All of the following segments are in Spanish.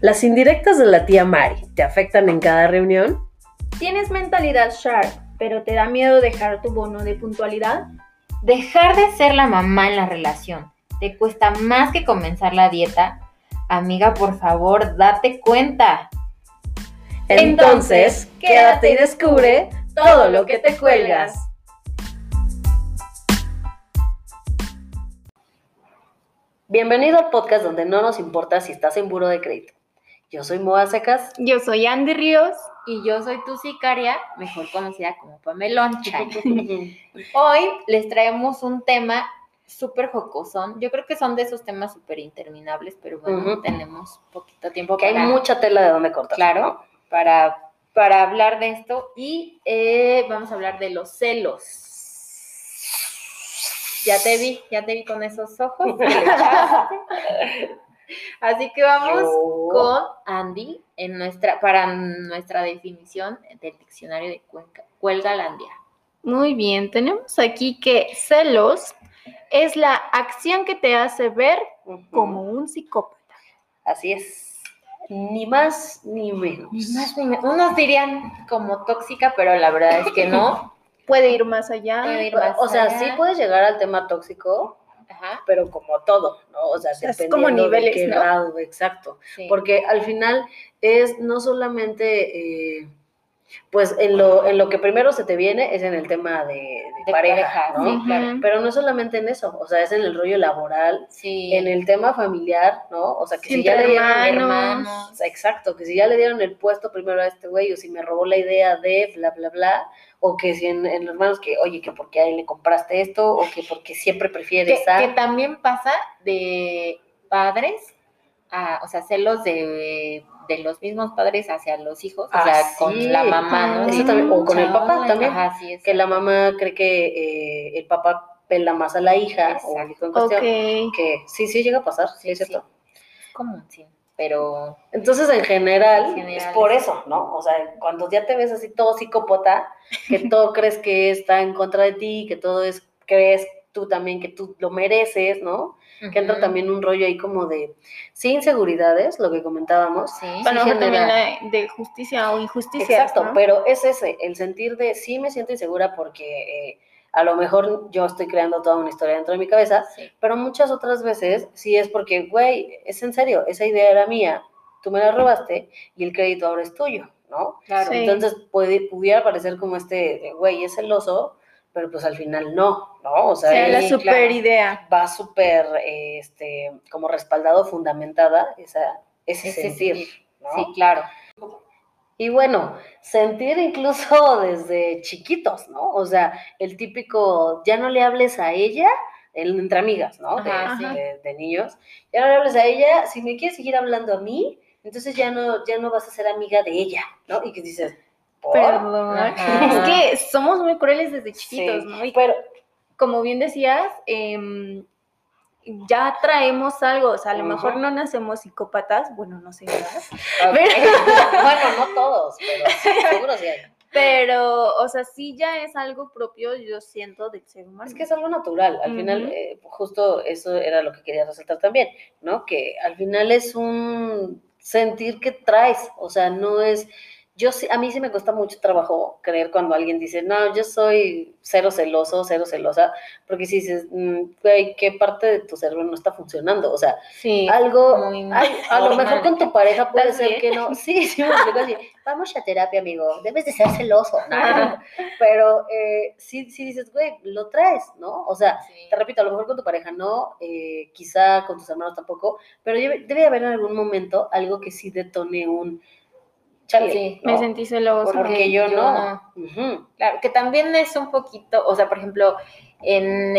¿Las indirectas de la tía Mari te afectan en cada reunión? ¿Tienes mentalidad sharp, pero te da miedo dejar tu bono de puntualidad? Dejar de ser la mamá en la relación. ¿Te cuesta más que comenzar la dieta? Amiga, por favor, date cuenta. Entonces, quédate y descubre todo lo que te cuelgas. Bienvenido al podcast donde no nos importa si estás en buro de crédito. Yo soy Moa Secas. Yo soy Andy Ríos. Y yo soy tu sicaria, mejor conocida como Pameloncha. Hoy les traemos un tema súper jocosón. Yo creo que son de esos temas súper interminables, pero bueno, tenemos poquito tiempo Que hay mucha tela de donde cortar. claro, para, para hablar de esto y eh, vamos a hablar de los celos. Ya te vi, ya te vi con esos ojos. Así que vamos Yo- con Andy en nuestra, para nuestra definición del diccionario de Cuenca, Cuelgalandia. Muy bien, tenemos aquí que celos es la acción que te hace ver como un psicópata. Así es. Ni más ni menos. Ni más ni menos. Unos dirían como tóxica, pero la verdad es que no. Puede ir más allá. Puede ir Pero, más O sea, sí puedes llegar al tema tóxico, Ajá, pero como todo, ¿no? O sea, es como niveles, de qué ¿no? grado, exacto. sí. Porque al final es no solamente, eh, pues en lo, en lo que primero se te viene es en el tema de, de De pareja, pareja, ¿no? sí, claro. Pero no solamente en eso, o sea, es en el rollo laboral, Sí. en el tema familiar, ¿no? O sea, que si ya le dieron hermanos. Exacto, que si ya le dieron el puesto primero a este güey, o si me robó la idea de bla, bla, bla, o que si en, en los hermanos que, oye, que porque a él le compraste esto, o que porque siempre que, prefieres a... que también pasa de padres, a, o sea, celos de, de los mismos padres hacia los hijos, o Ah, sea, sí. con la mamá, ¿no? Eso De, también, o con el papá también. Ajá, sí, es que la mamá cree que eh, el papá pela más a la hija, o el hijo en cuestión, que sí, sí llega a pasar, sí, Sí, es cierto. es común, sí, pero Entonces, en general, En general, es por eso, ¿no? O sea, cuando ya te ves así todo psicópata, que todo crees que está en contra de ti, que todo es, crees tú también que tú lo mereces, ¿no? Que entra también un rollo ahí como de, sí, inseguridades, lo que comentábamos. sí, lo mejor también la de justicia o injusticia. Exacto, ¿no? pero es ese, el sentir de, sí me siento insegura porque eh, a lo mejor yo estoy creando toda una historia dentro de mi cabeza, sí. pero muchas otras veces sí es porque, güey, es en serio, esa idea era mía, tú me la robaste y el crédito ahora es tuyo, ¿no? Claro. Sí. Entonces puede, pudiera parecer como este, güey, es celoso, pero pues al final no, ¿no? O sea, la super claro. idea. va súper, este, como respaldado, fundamentada esa, ese, Ese sentir, sentir, ¿no? Sí, claro. Y bueno, sentir incluso desde chiquitos, ¿no? O sea, el típico, ya no le hables a ella, el- entre amigas, ¿no? De, Ajá, sí. de- de niños, ya no le hables a ella, si me quieres seguir hablando a mí, entonces ya no, ya no vas a ser amiga de ella, ¿no? Y que dices, ¿por? Perdón. Ajá. Es que somos muy crueles desde chiquitos, Sí, ¿no? Y Pero, como bien decías, em, ya traemos algo, o sea, a lo mejor no nacemos psicópatas, bueno, no sé, ¿verdad? Ok. bueno, no todos, pero seguro sí hay. Pero, o sea, sí ya es algo propio, yo siento, del ser humano. Es que es algo natural, al final, eh, justo eso era lo que quería resaltar también, ¿no? Que al final es un sentir que traes, o sea, no es, yo sí, a mí sí me cuesta mucho trabajo creer cuando alguien dice, no, yo soy cero celoso, cero celosa, porque si dices, mm, güey, ¿qué parte de tu cerebro no está funcionando? O sea, Sí. algo, ay, a lo mejor con tu pareja puede ¿Estás ser bien? que no, sí, sí, me así, vamos a terapia, amigo, debes de ser celoso, no, pero eh, sí, sí dices, güey, lo traes, ¿no? O sea, Sí. te repito, a lo mejor con tu pareja no, eh, quizá con tus hermanos tampoco, pero debe, debe haber en algún momento algo que sí detone un chale, Sí, ¿no? Me sentí celosa. porque yo, yo no. Claro, que también es un poquito, o sea, por ejemplo, en,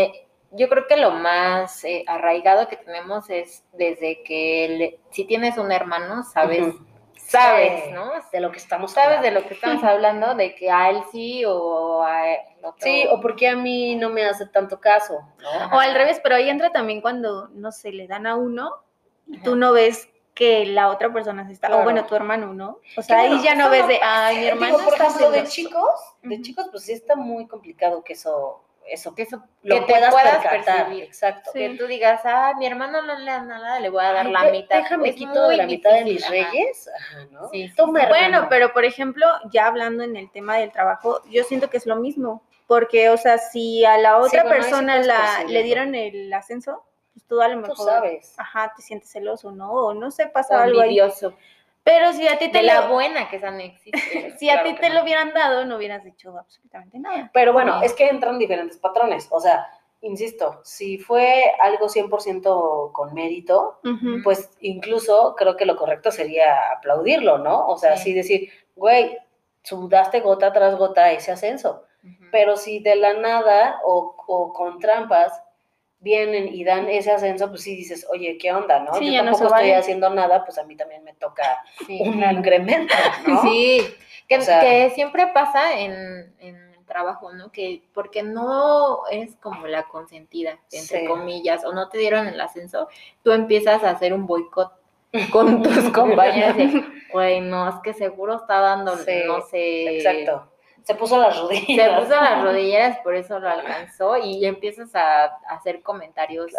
yo creo que lo más eh, arraigado que tenemos es desde que el- si tienes un hermano, sabes, sabes, Sí, ¿no? De lo que estamos Sabes de lo que estamos hablando, de que a él sí o a el otro. Sí, o porque a mí no me hace tanto caso, ¿no? O al revés, pero ahí entra también cuando, no sé, le dan a uno y tú no ves que la otra persona se está, Claro. o bueno, tu hermano, ¿no? O sea, ahí ya no ves de, ay, mi hermano digo, por está ejemplo, de celoso". chicos, de chicos, pues sí está muy complicado que eso eso, Que eso lo que te puedas, percatar. percibir. Exacto. Sí. Que tú digas, ah, mi hermano no le da nada, le voy a dar Ay, la de- mitad. Déjame quito de la mitad de mis ajá. reyes. Ajá, ¿no? Sí, sí, Toma. Bueno, pero por ejemplo, ya hablando en el tema del trabajo, yo siento que es lo mismo, porque, o sea, si a la otra bueno, persona la, le dieron el ascenso, tú a lo Tú mejor, sabes. ajá, te sientes celoso, ¿no? O no sé, pasa O algo ahí. envidioso. Pero si a ti te De la lo, buena que esa no existe. si a ti te no. lo hubieran dado, no hubieras dicho absolutamente nada. Pero bueno, es que entran diferentes patrones. O sea, insisto, si fue algo 100% con mérito, pues incluso creo que lo correcto sería aplaudirlo, ¿no? O sea, Sí. sí decir, güey, sudaste gota tras gota ese ascenso. Pero si de la nada o, o con trampas vienen y dan ese ascenso, pues sí dices, oye, ¿qué onda, no? Sí, Yo no tampoco se estoy vale. haciendo nada, pues a mí también me toca Sí, un claro. incremento, ¿no? Sí, que, O sea- que siempre pasa en, en el trabajo, ¿no? Que porque no eres como la consentida, entre Sí. comillas, o no te dieron el ascenso, tú empiezas a hacer un boicot con tus compañeros de, güey, no, es que seguro está dando, no sé. Exacto. Se puso las Se rodillas. puso las rodilleras, por eso lo alcanzó, y empiezas a, a hacer comentarios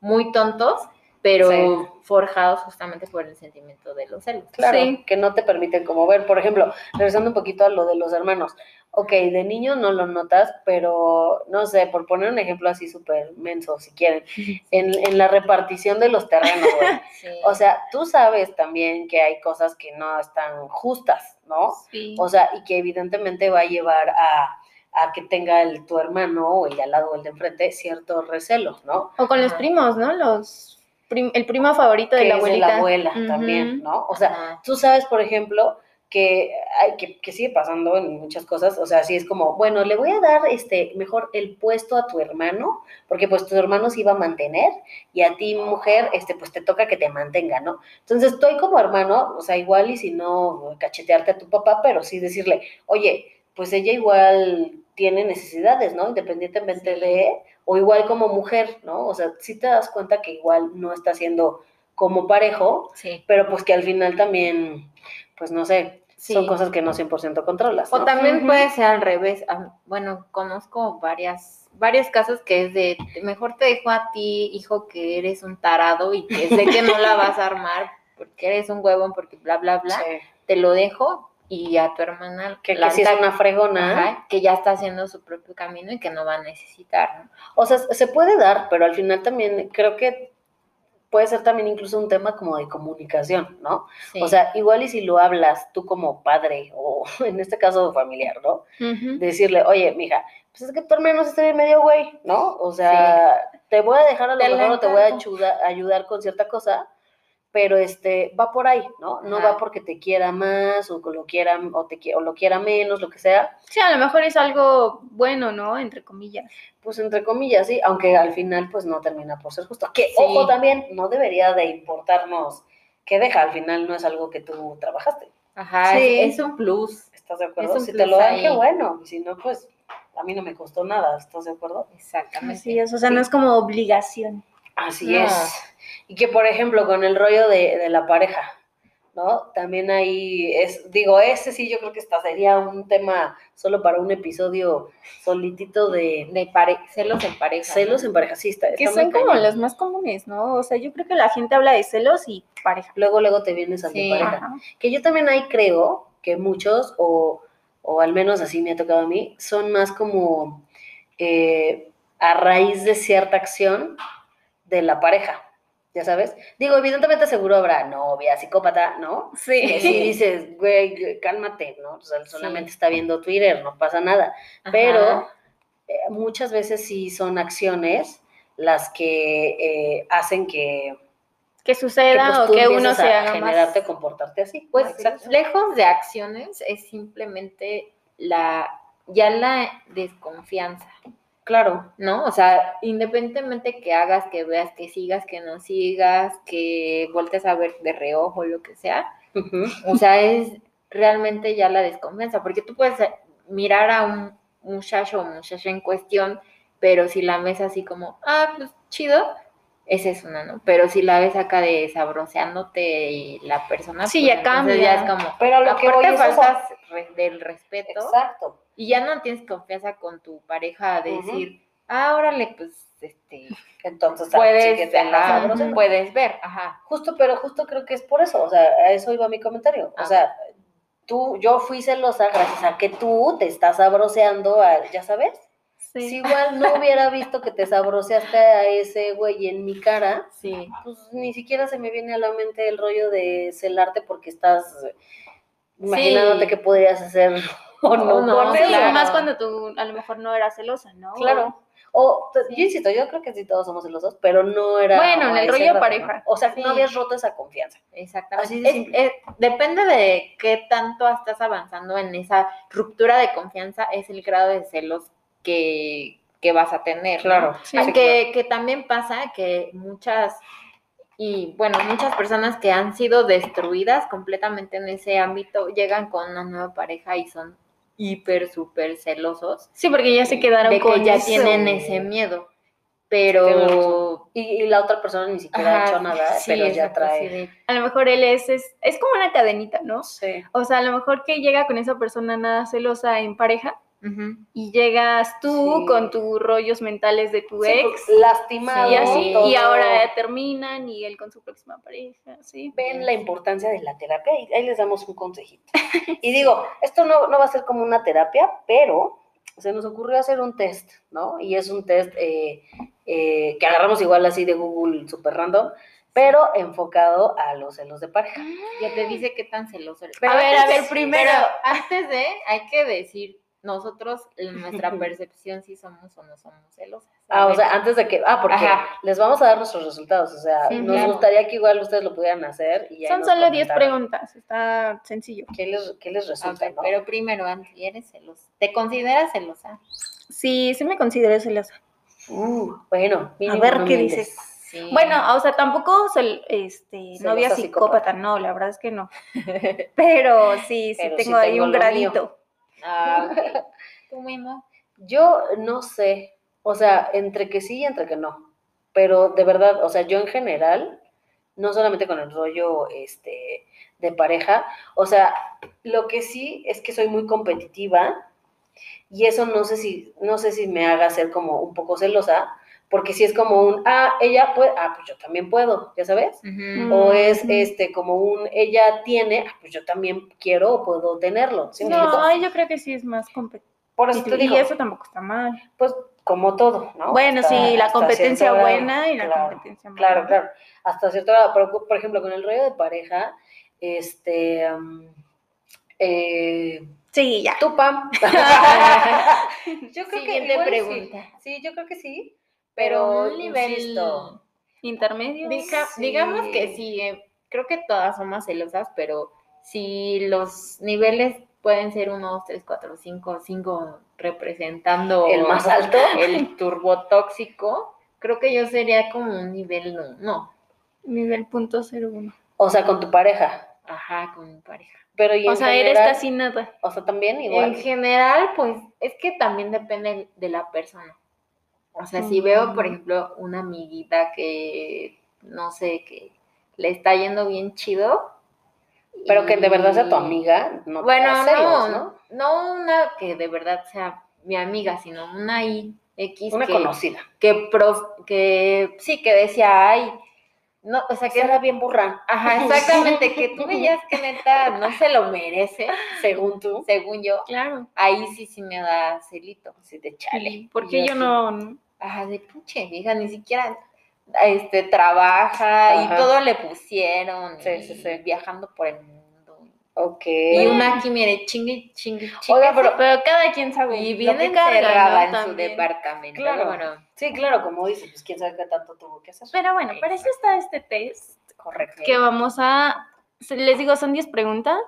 muy tontos, pero Sí. forjados justamente por el sentimiento de los celos. Claro, Sí. que no te permiten como ver. Por ejemplo, regresando un poquito a lo de los hermanos. Ok, de niño no lo notas, pero no sé, por poner un ejemplo así súper menso, si quieren, en, en la repartición de los terrenos, güey. Sí. O sea, tú sabes también que hay cosas que no están justas, ¿no? Sí. O sea, y que evidentemente va a llevar a, a que tenga el, tu hermano o el de al lado o el de enfrente cierto recelo, ¿no? O con los Ajá. primos, ¿no? Los prim- el primo favorito de la es de abuelita. la abuela también, ¿no? O sea, tú sabes, por ejemplo, que, hay, que, que sigue pasando en muchas cosas, o sea, sí es como, bueno, le voy a dar este mejor el puesto a tu hermano, porque pues tu hermano se iba a mantener y a ti, mujer, este, pues te toca que te mantenga, ¿no? Entonces, estoy como hermano, o sea, igual y si no cachetearte a tu papá, pero sí decirle, oye, pues ella igual tiene necesidades, ¿no? Independientemente de, o igual como mujer, ¿no? O sea, sí te das cuenta que igual no está siendo como parejo, Sí. pero pues que al final también, pues no sé, Sí. son cosas que no 100% controlas. O también puede ser al revés. Bueno, conozco varias, varios casos que es de, mejor te dejo a ti, hijo, que eres un tarado y que sé que no la vas a armar porque eres un huevón, porque bla, bla, bla. Sí. Te lo dejo y a tu hermana Que, que si es una fregona, Ajá, que ya está haciendo su propio camino y que no va a necesitar, ¿no? o sea, se puede dar, pero al final también creo que puede ser también incluso un tema como de comunicación, ¿no? Sí. O sea, igual y si lo hablas tú como padre o en este caso familiar, ¿no? Decirle, oye, mija, pues es que tu hermano se está bien medio güey, ¿no? O sea, te voy a dejar a lo mejor o te voy a ayudar con cierta cosa, pero este va por ahí, ¿no? No Ajá. va porque te quiera más o lo quiera o te o lo quiera menos, lo que sea, Sí, a lo mejor es algo bueno, ¿no? Entre comillas. pues entre comillas, sí, aunque al final pues no termina por ser justo. Que Sí. ojo también, no debería de importarnos que deja, al final no es algo que tú trabajaste. Ajá, Sí. es, es un plus. ¿Estás de acuerdo? Si te lo dan, ahí. qué bueno, y si no, pues a mí no me costó nada, ¿estás de acuerdo? Exactamente. Así es, o sea, no es como obligación. Así No. es. Y que, por ejemplo, con el rollo de, de la pareja, ¿no? También ahí es, digo, ese sí yo creo que esta sería un tema solo para un episodio solitito de De pare- celos en pareja. celos ¿no? en pareja. Sí, está, Que está son como los más comunes, ¿no? O sea, yo creo que la gente habla de celos y pareja. Luego, luego te vienes a Sí. tu pareja. Ajá. Que yo también ahí creo que muchos, o, o al menos así me ha tocado a mí, son más como eh, a raíz de cierta acción de la pareja, ya sabes. Digo, evidentemente seguro habrá novia, psicópata, ¿no? Que si dices, güey, cálmate, ¿no? O sea, solamente está viendo Twitter, no pasa nada. Ajá. Pero eh, muchas veces sí son acciones las que eh, hacen que, Que suceda pues, o que uno se haga generarte, más. comportarte así. Pues lejos de acciones es simplemente la ya la desconfianza, Claro. ¿no? O sea, independientemente que hagas, que veas, que sigas, que no sigas, que voltees a ver de reojo, lo que sea, o sea, es realmente ya la desconfianza, porque tú puedes eh, mirar a un muchacho o muchacha en cuestión, pero si la ves así como, ah, pues chido, esa es una, ¿no? Pero si la ves acá de sabroseándote y la persona, Sí, pues, ya cambia. ya es como, Pero lo que voy faltas, del respeto. Exacto. Y ya no tienes confianza con tu pareja de Ujú. decir, ah, órale, pues, este, Entonces, puedes, te andas ajá, sabrosando. puedes ver, ajá. Justo, pero justo creo que es por eso, o sea, a eso iba mi comentario. O Ah. sea, tú, yo fui celosa gracias a que tú te estás sabroseando a, ya sabes, Sí. si igual no hubiera visto que te sabroseaste a ese güey en mi cara, Sí. pues ni siquiera se me viene a la mente el rollo de celarte porque estás imaginándote Sí. que podrías hacer o no, O no, con Sí, claro. más cuando tú a lo mejor no eras celosa, ¿no? Claro. O, pues, yo insisto, yo creo que sí todos somos celosos, pero no era. Bueno, en el rollo grado, pareja. ¿no? O sea, Sí. no habías roto esa confianza. Exactamente. Así de Es- depende de qué tanto estás avanzando en esa ruptura de confianza, es el grado de celos que, que vas a tener. ¿no? Sí, Ah, sí, que, que también pasa que muchas, y bueno, muchas personas que han sido destruidas completamente en ese ámbito llegan con una nueva pareja y son hiper, súper celosos Sí, porque ya se quedaron de con que ya eso. tienen ese miedo. Pero... Y, y la otra persona ni siquiera ha hecho nada, sí, pero ya trae. A lo mejor él es, es, es como una cadenita, ¿no? Sí. O sea, a lo mejor que llega con esa persona nada celosa en pareja Y llegas tú Sí. con tus rollos mentales de tu Sí, ex porque lastimado. y así, todo. y ahora terminan y él con su próxima pareja, ¿sí? ven la importancia de la terapia y ahí les damos un consejito. Y digo, esto no, no va a ser como una terapia, pero se nos ocurrió hacer un test, ¿no? Y es un test eh, eh, que agarramos igual así de Google super random, pero enfocado a los celos de pareja. Ya te dice qué tan celoso eres. a ver, a ver, primero. pero antes de, hay que decir, nosotros, en nuestra percepción, si somos o no somos celosas. Ah, o sea, antes de que, ah, porque Ajá. les vamos a dar nuestros resultados, o sea, Sí, nos claro. gustaría que igual ustedes lo pudieran hacer. Y Son solo 10 comentaran preguntas, está sencillo. ¿Qué les, qué les A resulta, no? pero primero, Andy, ¿eres celosa? ¿Te consideras celosa? Sí, sí me considero celosa. Uh, bueno, mínimo ver no qué mientes. dices. Sí. Bueno, o sea, tampoco soy este, Celosa novia psicópata. psicópata, no, la verdad es que no. Pero sí, sí Pero sí tengo ahí tengo un mío. Ah, ok. ¿Tú mismo? Yo no sé, o sea, entre que sí y entre que no, pero de verdad, o sea, yo en general, no solamente con el rollo este, de pareja, o sea, lo que sí es que soy muy competitiva y eso no sé si, no sé si me haga ser como un poco celosa, porque si es como un, ah, ella puede, ah, pues yo también puedo, ya sabes. Mm. O es Ujú. este como un ella tiene, ah, pues yo también quiero o puedo tenerlo. ¿sí? No, yo creo que sí es más competitivo. Por eso te Y digo, eso tampoco está mal. pues como todo, ¿no? Bueno, Hasta- sí, la competencia buena y la Claro, competencia mala. Claro, claro. Hasta cierto grado. Pero, por ejemplo, con el rollo de pareja, este. um, eh, Sí, ya. tú, Pam. yo creo que igual y pregunta. Sí. sí, yo creo que sí. Pero un nivel... insisto, Intermedio. Diga- Sí. Digamos que sí, eh, creo que todas somos celosas, pero si los niveles pueden ser 1, 2, 3, 4, 5, 5 representando el más alto. el turbotóxico, creo que yo sería como un nivel no, no, Nivel punto cero uno. O sea, con tu pareja. ajá, con mi pareja. Pero y O en sea, eres general, casi nada. O sea, también En igual. general, pues es que también depende de la persona. O sea, si veo, por ejemplo, una amiguita que, no sé, que le está yendo bien chido. Pero que de verdad sea tu amiga, no te Bueno, celos, no, ¿no? no una que de verdad sea mi amiga, sino una I, X Una que, conocida. que, prof- que sí, que decía, ay, no, o sea, Que que era bien burra, Ajá, exactamente, que tú veías que neta no se lo merece, según tú. según yo. Claro. Ahí sí sí me da celito. Sí, de chale. Porque yo no, Ajá, de puche, vieja, ni siquiera este trabaja Ajá. y todo le pusieron. Sí, y sí, sí. Viajando por el mundo. Ok. Y una aquí, mire, chingue, chingue, chingue. Oiga, pero Pero cada quien sabe. y encerrada ¿no? en su departamento. Claro. Bueno, Sí, claro, como dices, pues quién sabe qué tanto tuvo que hacer. Pero bueno, para eso está este test Correcto. que vamos a. Les digo, son 10 preguntas.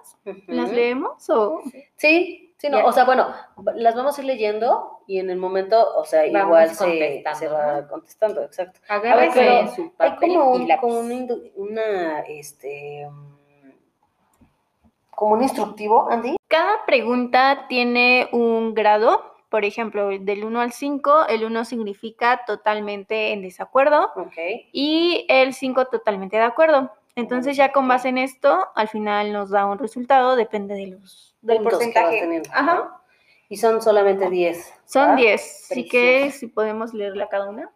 ¿Las leemos o.? Sí, sí, no, o sea, bueno, las vamos a ir leyendo y en el momento, o sea, Vamos igual se, se va ¿no? contestando, exacto. agárrese pero en su Hay papel como, y un, lápiz. como una, una, este, como un instructivo, Andy. Cada pregunta tiene un grado. Por ejemplo, del 1 al 5, el 1 significa totalmente en desacuerdo Ok. y el 5 totalmente de acuerdo. Entonces ya con base en esto, al final nos da un resultado, depende de los, del puntos que porcentaje. teniendo, Ajá. ¿no? Y son solamente 10. Son ¿va? 10, así que si podemos leerla cada una.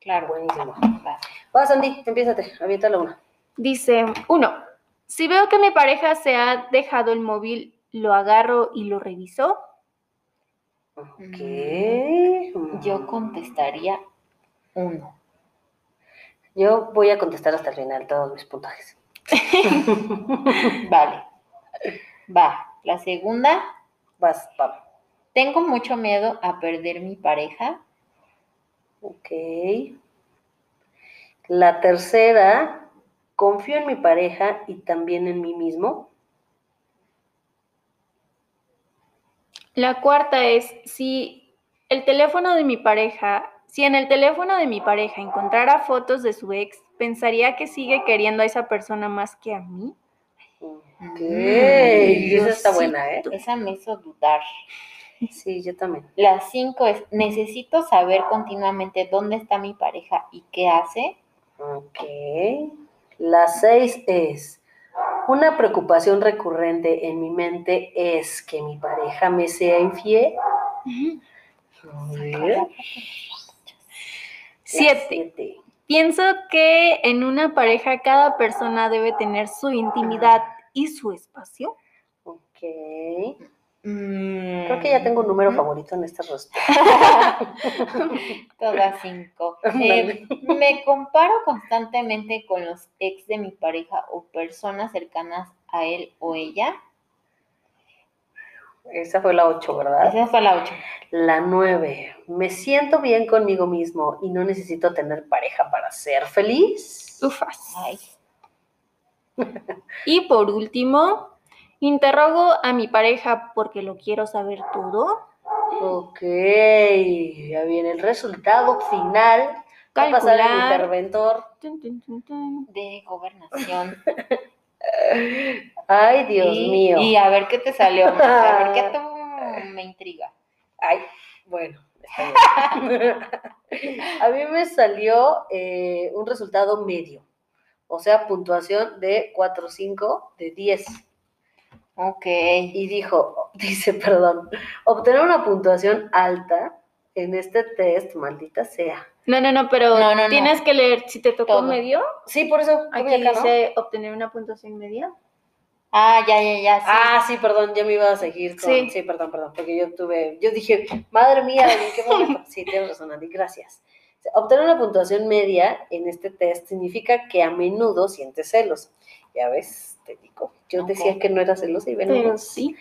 Claro. Buenísimo. Va. Vas, Andy, empiézate, aviéntala una. Dice, uno, si veo que mi pareja se ha dejado el móvil, lo agarro y lo reviso. Ok. Yo contestaría uno. Yo voy a contestar hasta el final todos mis puntajes. Vale. Va. La segunda, Vas, Pam. tengo mucho miedo a perder mi pareja. Ok. La tercera, confío en mi pareja y también en mí mismo. La cuarta es, si el teléfono de mi pareja, si en el teléfono de mi pareja encontrara fotos de su ex, pensaría que sigue queriendo a esa persona más que a mí. Ok. Mm, Esa está buena, ¿eh? Esa me hizo dudar. Sí, yo también. La cinco es, necesito saber continuamente dónde está mi pareja y qué hace. Ok. La seis es, una preocupación recurrente en mi mente es que mi pareja me sea infiel. A ver. La Siete. siete. Pienso que en una pareja cada persona debe tener su intimidad y su espacio. Ok. Creo que ya tengo un número favorito en esta respuesta. Todas cinco. Eh, me comparo constantemente con los ex de mi pareja o personas cercanas a él o ella. Esa fue la ocho, ¿verdad? Esa fue la ocho. La nueve. Me siento bien conmigo mismo y no necesito tener pareja para ser feliz. Ufas. Ay, Y por último, interrogo a mi pareja porque lo quiero saber todo. Ok, ya viene el resultado final. Va a pasar el interventor. Tun, tun, tun, tun. de gobernación. Ay, Dios Y- mío. Y a ver qué te salió. A ver qué tú me intriga. Ay, bueno. a mí me salió eh, un resultado medio. O sea, puntuación de 4, 5 de 10. Ok. Y dijo, dice, perdón, obtener una puntuación alta en este test, maldita sea. No, no, no, pero No, no, no. tienes que leer si te tocó Todo. medio. Sí, por eso. Aquí acá, dice obtener una puntuación media. Ah, ya, ya, ya. Sí. Ah, sí, perdón, ya me iba a seguir con... Sí. Sí. perdón, perdón, porque yo tuve... Yo dije, madre mía, ¿en qué momento? Sí, tienes razón, Andy, gracias. Obtener una puntuación media en este test significa que a menudo sientes celos. Ya ves, te digo, yo Ok. decía que no era celosa y ven, Pero nomás. sí.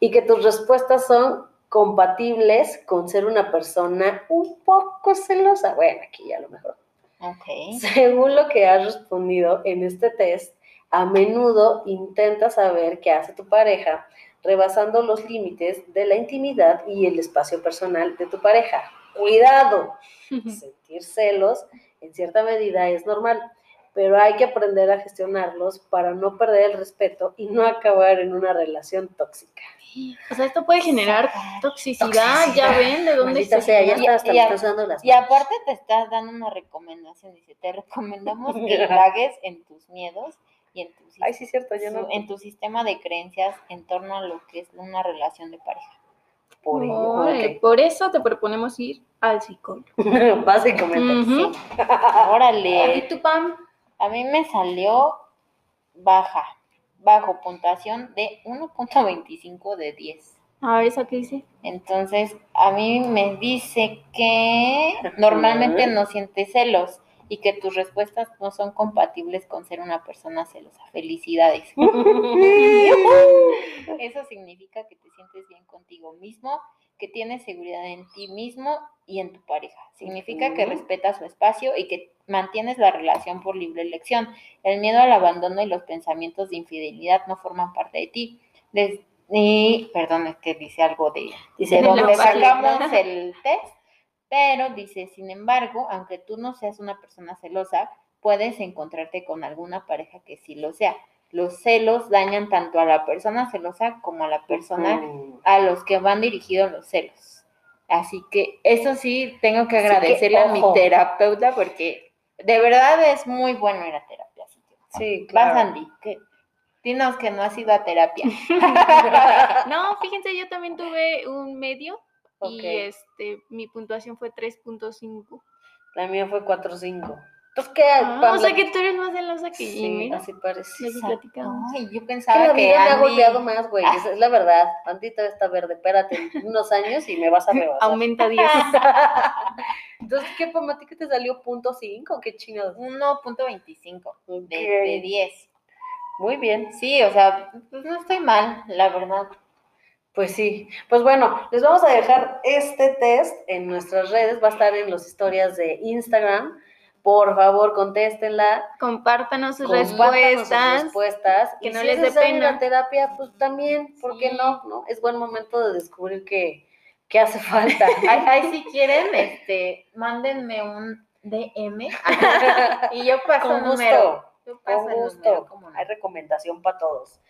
Y que tus respuestas son compatibles con ser una persona un poco celosa. Bueno, aquí ya lo mejor. Ok. Según lo que has respondido en este test, a menudo intenta saber qué hace tu pareja, rebasando los límites de la intimidad y el espacio personal de tu pareja. Cuidado, sentir celos en cierta medida es normal, pero hay que aprender a gestionarlos para no perder el respeto y no acabar en una relación tóxica. O sea, esto puede generar toxicidad. Ya ven de dónde se sea, ya Y- y estás dando las Y aparte te estás dando una recomendación. Dice, te recomendamos que indagues en tus miedos y en tu, Ay, sí, cierto, yo no. en tu sistema de creencias en torno a lo que es una relación de pareja. Por ello. Por eso te proponemos ir al psicólogo. Básicamente. Ujú. Órale. ¿Y tú, Pam? A mí me salió baja, bajo puntuación de 1.25 de 10. A ver, ¿esa qué dice? Entonces, a mí me dice que normalmente no sientes celos y que tus respuestas no son compatibles con ser una persona celosa. Felicidades. Eso significa que te sientes bien contigo mismo, que tienes seguridad en ti mismo y en tu pareja. Significa que respetas su espacio y que mantienes la relación por libre elección. El miedo al abandono y los pensamientos de infidelidad no forman parte de ti. Des- y, perdón, es que dice algo de, Dice, no, donde vale. sacamos el test, pero dice, sin embargo, aunque tú no seas una persona celosa, puedes encontrarte con alguna pareja que sí lo sea. Los celos dañan tanto a la persona celosa como a la persona a los que van dirigidos los celos. Así que eso sí, tengo que que, agradecerle a mi terapeuta porque de verdad es muy bueno ir a terapia. así que- Sí, Vas, claro. Andy. ¿qué? Dinos que no has ido a terapia. No, fíjense, yo también tuve un medio y este mi puntuación fue 3.5. La mía fue 4-5. Entonces, ¿qué? Ah, o sea que tú eres más celosa que Sí, Jimmy. así parece. Lo que platicamos. Ay, yo Que pensaba la que, vida me ha golpeado más, güey. esa Es la verdad. Andy todavía está verde. Espérate unos años y me vas a rebasar. Aumenta 10. Entonces, ¿qué, Pam? ¿A ti que te salió punto 5? ¿Qué chingados? 1.25 de, Ok. de 10. Muy bien. Sí, o sea, pues no estoy mal, la verdad. Pues sí. Pues bueno, les vamos a dejar este test en nuestras redes. Va a estar en las historias de Instagram. Por favor, contéstenla. Compártanos sus compártanos sus respuestas. respuestas. que Y no si les es dé pena. la terapia, pues también, ¿por qué Sí. no? ¿no? Es buen momento de descubrir que, que hace falta. Ay, ay, si quieren, este, mándenme un DM y yo paso Con número. gusto. Yo paso Con gusto. número, no. Hay recomendación para todos.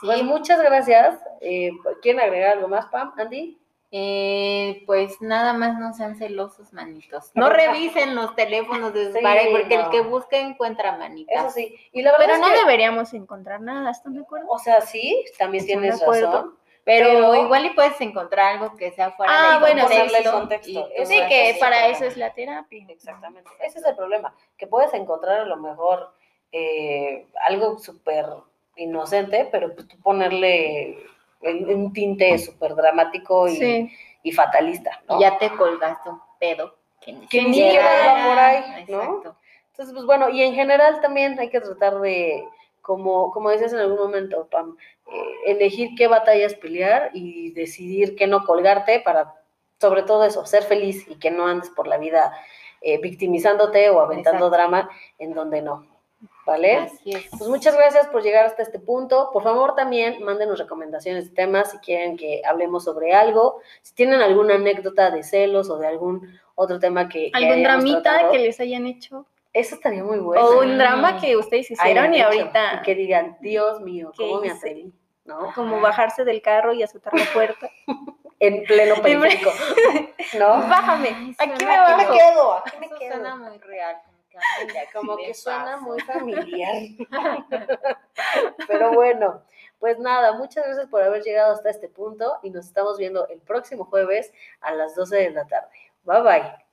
Sí, Pues muchas gracias. Eh, ¿Quieren agregar algo más, Pam? Andy? Eh, pues nada más no sean celosos, manitos. No revisen los teléfonos de sus Sí, porque no. el que busca encuentra manitas. Eso sí. Y la verdad Pero es no que, deberíamos encontrar nada, ¿están de acuerdo? o sea, sí, también ¿Están tienes de razón. Pero, Pero- igual y puedes encontrar algo que sea fuera Ah, del bueno, contexto. contexto. y Sí, que para eso es la terapia. Exactamente. Ese es el problema, que puedes encontrar a lo mejor eh, algo súper inocente, pero pues tú ponerle un un tinte súper dramático y, Sí. y fatalista, ¿no? Y ya te colgaste un pedo que ni, Que ni siquiera va por ahí, ¿no? Exacto. Entonces, pues bueno, y en general también hay que tratar de, como, como decías en algún momento, Pam, eh, elegir qué batallas pelear y decidir qué no colgarte para, sobre todo eso, ser feliz y que no andes por la vida eh, victimizándote o aventando Exacto. drama en donde no, ¿vale? Así es. Pues muchas gracias por llegar hasta este punto. Por favor, también mándenos recomendaciones de temas si quieren que hablemos sobre algo. Si tienen alguna anécdota de celos o de algún otro tema que. ¿Algún dramita tratado, que les hayan hecho? Eso estaría muy bueno. O un drama que ustedes hicieron y ahorita Y que digan, Dios mío, ¿Qué ¿cómo me atreví? ¿No? como bajarse del carro y azotar la puerta. En pleno periférico. ¿No? Bájame, Ay, aquí me Aquí me bajo. quedo, aquí me Eso quedo. suena muy real. Como que, suena muy familiar. Pero bueno, pues nada, muchas gracias por haber llegado hasta este punto y nos estamos viendo el próximo jueves a las 12 de la tarde. Bye bye.